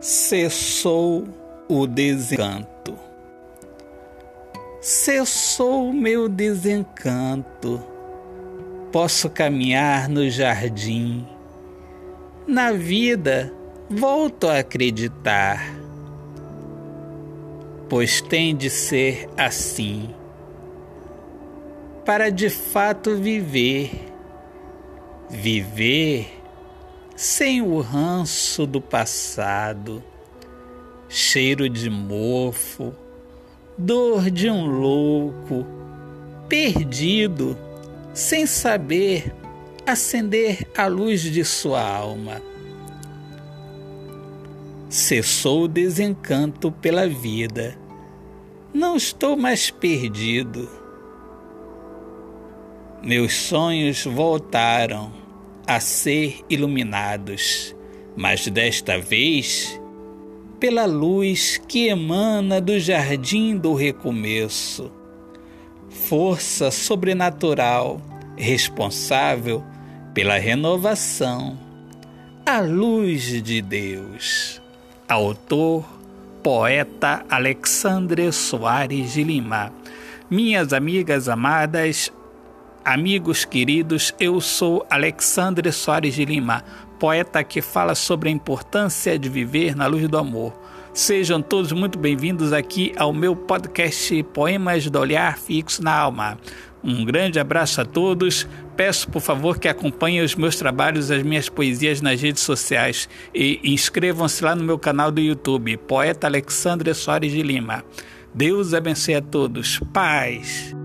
cessou o desencanto. Cessou meu desencanto. Posso caminhar no jardim. Na vida, volto a acreditar. Pois tem de ser assim. Para de fato viver. Viver sem o ranço do passado, cheiro de mofo, dor de um louco, perdido, sem saber acender a luz de sua alma. Cessou o desencanto pela vida. Não estou mais perdido. Meus sonhos voltaram a ser iluminados, mas desta vez pela luz que emana do jardim do recomeço. Força sobrenatural responsável pela renovação. A luz de Deus. Autor, poeta Alexandre Soares de Lima. Minhas amigas amadas, Amigos queridos, eu sou Alexandre Soares de Lima, poeta que fala sobre a importância de viver na luz do amor. Sejam todos muito bem-vindos aqui ao meu podcast Poemas do Olhar Fixo na Alma. Um grande abraço a todos. Peço, por favor, que acompanhem os meus trabalhos, as minhas poesias nas redes sociais e inscrevam-se lá no meu canal do YouTube, Poeta Alexandre Soares de Lima. Deus abençoe a todos. Paz.